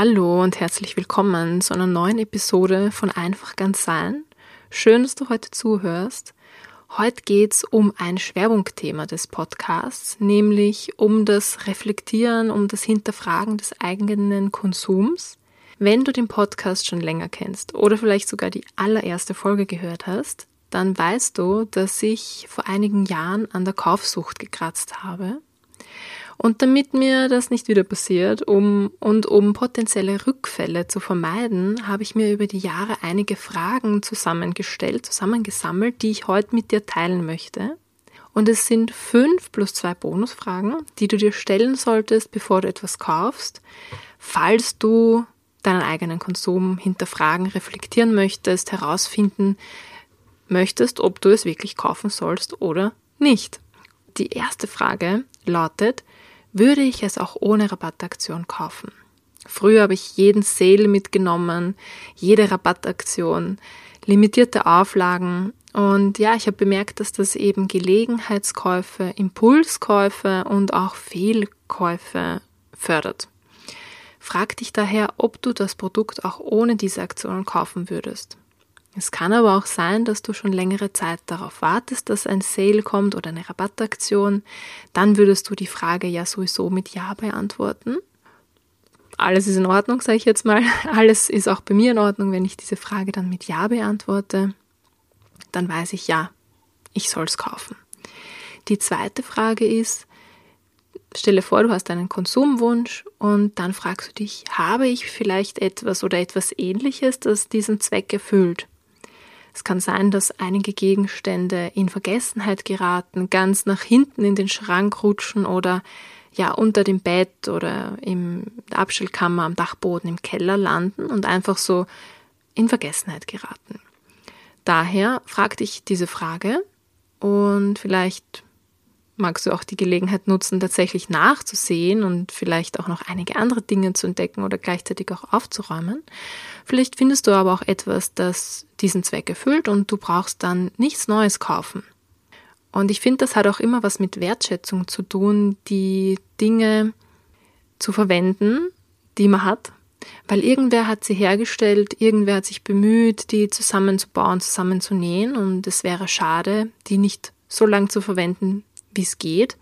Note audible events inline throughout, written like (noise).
Hallo und herzlich willkommen zu einer neuen Episode von Einfach ganz sein. Schön, dass du heute zuhörst. Heute geht's um ein Schwerpunktthema des Podcasts, nämlich um das Reflektieren, um das Hinterfragen des eigenen Konsums. Wenn du den Podcast schon länger kennst oder vielleicht sogar die allererste Folge gehört hast, dann weißt du, dass ich vor einigen Jahren an der Kaufsucht gekratzt habe und damit mir das nicht wieder passiert, um und um potenzielle Rückfälle zu vermeiden, habe ich mir über die Jahre einige Fragen zusammengestellt, zusammengesammelt, die ich heute mit dir teilen möchte. Und es sind fünf plus zwei Bonusfragen, die du dir stellen solltest, bevor du etwas kaufst, falls du deinen eigenen Konsum hinterfragen, reflektieren möchtest, herausfinden möchtest, ob du es wirklich kaufen sollst oder nicht. Die erste Frage lautet, würde ich es auch ohne Rabattaktion kaufen. Früher habe ich jeden Sale mitgenommen, jede Rabattaktion, limitierte Auflagen und ja, ich habe bemerkt, dass das eben Gelegenheitskäufe, Impulskäufe und auch Fehlkäufe fördert. Frag dich daher, ob du das Produkt auch ohne diese Aktionen kaufen würdest. Es kann aber auch sein, dass du schon längere Zeit darauf wartest, dass ein Sale kommt oder eine Rabattaktion. Dann würdest du die Frage ja sowieso mit Ja beantworten. Alles ist in Ordnung, sage ich jetzt mal. (laughs) Alles ist auch bei mir in Ordnung, wenn ich diese Frage dann mit Ja beantworte. Dann weiß ich ja, ich soll es kaufen. Die zweite Frage ist, stelle vor, du hast einen Konsumwunsch und dann fragst du dich, habe ich vielleicht etwas oder etwas ähnliches, das diesen Zweck erfüllt? Es kann sein, dass einige Gegenstände in Vergessenheit geraten, ganz nach hinten in den Schrank rutschen oder ja unter dem Bett oder im Abstellkammer am Dachboden im Keller landen und einfach so in Vergessenheit geraten. Daher frag dich diese Frage und vielleicht magst du auch die Gelegenheit nutzen, tatsächlich nachzusehen und vielleicht auch noch einige andere Dinge zu entdecken oder gleichzeitig auch aufzuräumen. Vielleicht findest du aber auch etwas, das diesen Zweck erfüllt und du brauchst dann nichts Neues kaufen. Und ich finde, das hat auch immer was mit Wertschätzung zu tun, die Dinge zu verwenden, die man hat, weil irgendwer hat sie hergestellt, irgendwer hat sich bemüht, die zusammenzubauen, zusammenzunähen und es wäre schade, die nicht so lang zu verwenden, wie es geht.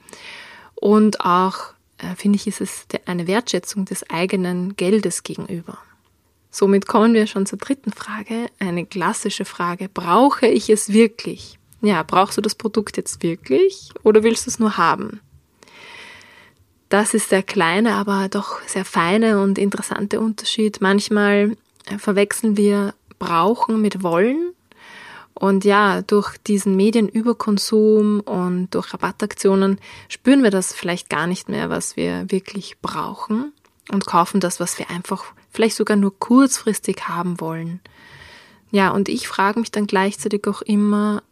Und auch, äh, finde ich, ist es eine Wertschätzung des eigenen Geldes gegenüber. Somit kommen wir schon zur dritten Frage, eine klassische Frage. Brauche ich es wirklich? Ja, brauchst du das Produkt jetzt wirklich oder willst du es nur haben? Das ist der kleine, aber doch sehr feine und interessante Unterschied. Manchmal äh, verwechseln wir brauchen mit wollen und ja, durch diesen Medienüberkonsum und durch Rabattaktionen spüren wir das vielleicht gar nicht mehr, was wir wirklich brauchen und kaufen das, was wir einfach vielleicht sogar nur kurzfristig haben wollen. Ja, und ich frage mich dann gleichzeitig auch immer,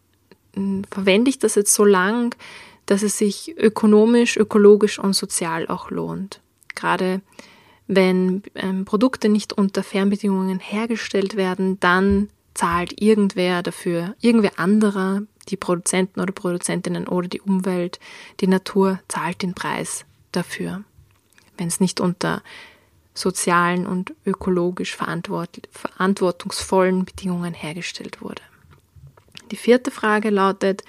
hm, verwende ich das jetzt so lang, dass es sich ökonomisch, ökologisch und sozial auch lohnt. Gerade wenn ähm, Produkte nicht unter Fernbedingungen hergestellt werden, dann zahlt irgendwer dafür, irgendwer anderer, die Produzenten oder Produzentinnen oder die Umwelt, die Natur zahlt den Preis dafür, wenn es nicht unter sozialen und ökologisch verantwort verantwortungsvollen Bedingungen hergestellt wurde. Die vierte Frage lautet,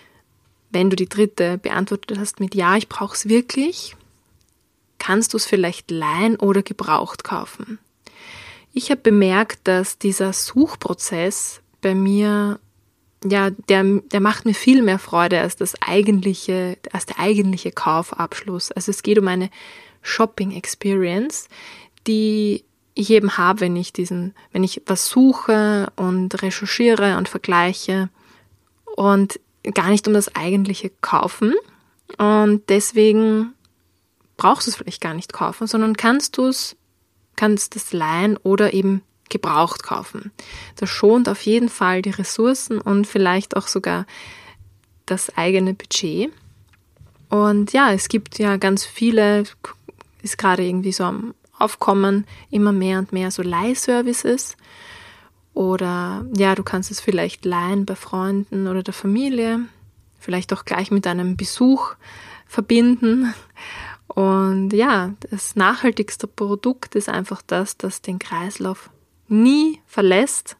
wenn du die dritte beantwortet hast mit Ja, ich brauche es wirklich, kannst du es vielleicht leihen oder gebraucht kaufen? Ich habe bemerkt, dass dieser Suchprozess bei mir, ja, der, der macht mir viel mehr Freude als das eigentliche, als der eigentliche Kaufabschluss. Also es geht um eine Shopping Experience, die ich eben habe, wenn ich diesen, wenn ich was suche und recherchiere und vergleiche und gar nicht um das eigentliche Kaufen. Und deswegen brauchst du es vielleicht gar nicht kaufen, sondern kannst du es kannst es leihen oder eben gebraucht kaufen. Das schont auf jeden Fall die Ressourcen und vielleicht auch sogar das eigene Budget. Und ja, es gibt ja ganz viele, ist gerade irgendwie so am Aufkommen, immer mehr und mehr so Leihservices. Oder ja, du kannst es vielleicht leihen bei Freunden oder der Familie, vielleicht auch gleich mit einem Besuch verbinden. Und ja, das nachhaltigste Produkt ist einfach das, das den Kreislauf nie verlässt.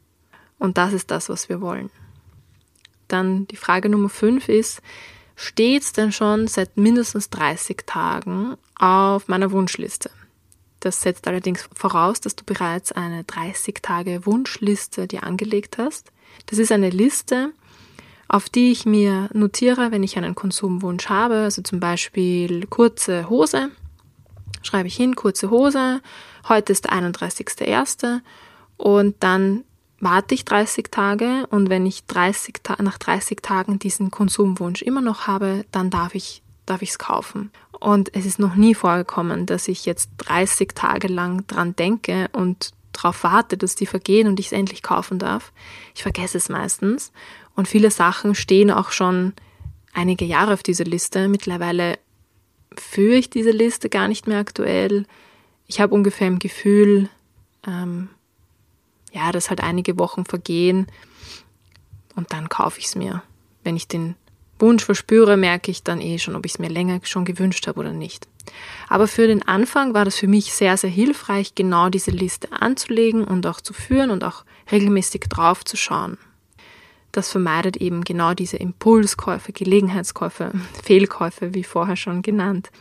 Und das ist das, was wir wollen. Dann die Frage Nummer 5 ist, steht es denn schon seit mindestens 30 Tagen auf meiner Wunschliste? Das setzt allerdings voraus, dass du bereits eine 30 Tage Wunschliste dir angelegt hast. Das ist eine Liste, auf die ich mir notiere, wenn ich einen Konsumwunsch habe, also zum Beispiel kurze Hose, schreibe ich hin, kurze Hose, heute ist der 31.01. und dann warte ich 30 Tage und wenn ich 30 nach 30 Tagen diesen Konsumwunsch immer noch habe, dann darf ich darf ich es kaufen. Und es ist noch nie vorgekommen, dass ich jetzt 30 Tage lang dran denke und darauf warte, dass die vergehen und ich es endlich kaufen darf. Ich vergesse es meistens. Und viele Sachen stehen auch schon einige Jahre auf dieser Liste. Mittlerweile führe ich diese Liste gar nicht mehr aktuell. Ich habe ungefähr im Gefühl, ähm, ja, dass halt einige Wochen vergehen und dann kaufe ich es mir. Wenn ich den Wunsch verspüre, merke ich dann eh schon, ob ich es mir länger schon gewünscht habe oder nicht. Aber für den Anfang war das für mich sehr, sehr hilfreich, genau diese Liste anzulegen und auch zu führen und auch regelmäßig drauf zu schauen. Das vermeidet eben genau diese Impulskäufe, Gelegenheitskäufe, (laughs) Fehlkäufe, wie vorher schon genannt.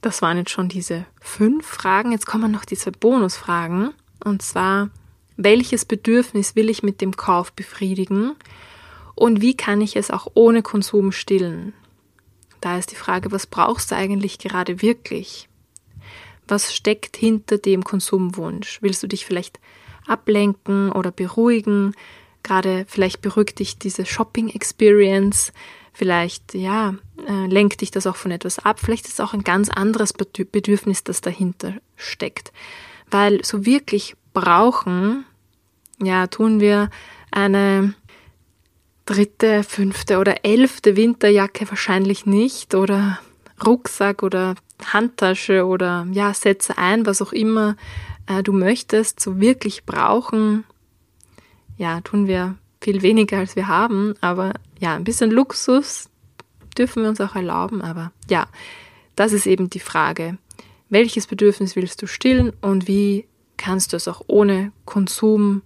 Das waren jetzt schon diese fünf Fragen. Jetzt kommen noch diese Bonusfragen. Und zwar, welches Bedürfnis will ich mit dem Kauf befriedigen? Und wie kann ich es auch ohne Konsum stillen? Da ist die Frage, was brauchst du eigentlich gerade wirklich? Was steckt hinter dem Konsumwunsch? Willst du dich vielleicht ablenken oder beruhigen? Gerade vielleicht beruhigt dich diese Shopping Experience. Vielleicht, ja, äh, lenkt dich das auch von etwas ab. Vielleicht ist es auch ein ganz anderes Bedürfnis, das dahinter steckt. Weil so wirklich brauchen, ja, tun wir eine dritte, fünfte oder elfte Winterjacke wahrscheinlich nicht oder Rucksack oder Handtasche oder ja, setze ein, was auch immer äh, du möchtest, so wirklich brauchen. Ja, tun wir viel weniger als wir haben, aber ja, ein bisschen Luxus dürfen wir uns auch erlauben, aber ja, das ist eben die Frage. Welches Bedürfnis willst du stillen und wie kannst du es auch ohne Konsum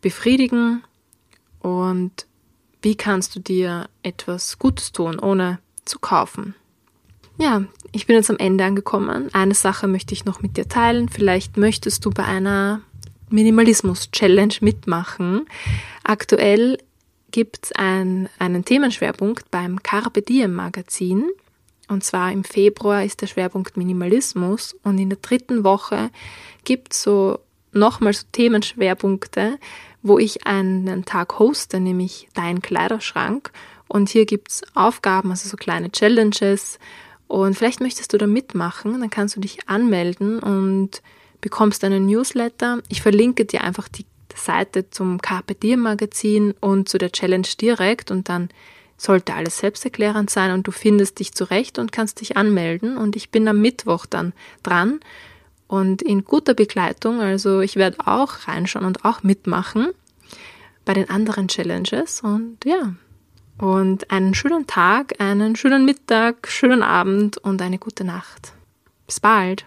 befriedigen und wie kannst du dir etwas Gutes tun, ohne zu kaufen? Ja, ich bin jetzt am Ende angekommen. Eine Sache möchte ich noch mit dir teilen. Vielleicht möchtest du bei einer Minimalismus-Challenge mitmachen. Aktuell gibt es ein, einen Themenschwerpunkt beim Carpe Diem Magazin. Und zwar im Februar ist der Schwerpunkt Minimalismus und in der dritten Woche gibt es so nochmal so Themenschwerpunkte, wo ich einen Tag hoste, nämlich Dein Kleiderschrank. Und hier gibt's Aufgaben, also so kleine Challenges. Und vielleicht möchtest du da mitmachen, dann kannst du dich anmelden und bekommst einen Newsletter. Ich verlinke dir einfach die Seite zum Carpe Diem Magazin und zu der Challenge direkt und dann sollte alles selbsterklärend sein und du findest dich zurecht und kannst dich anmelden und ich bin am Mittwoch dann dran und in guter Begleitung. Also ich werde auch reinschauen und auch mitmachen bei den anderen Challenges und ja. Und einen schönen Tag, einen schönen Mittag, schönen Abend und eine gute Nacht. Bis bald.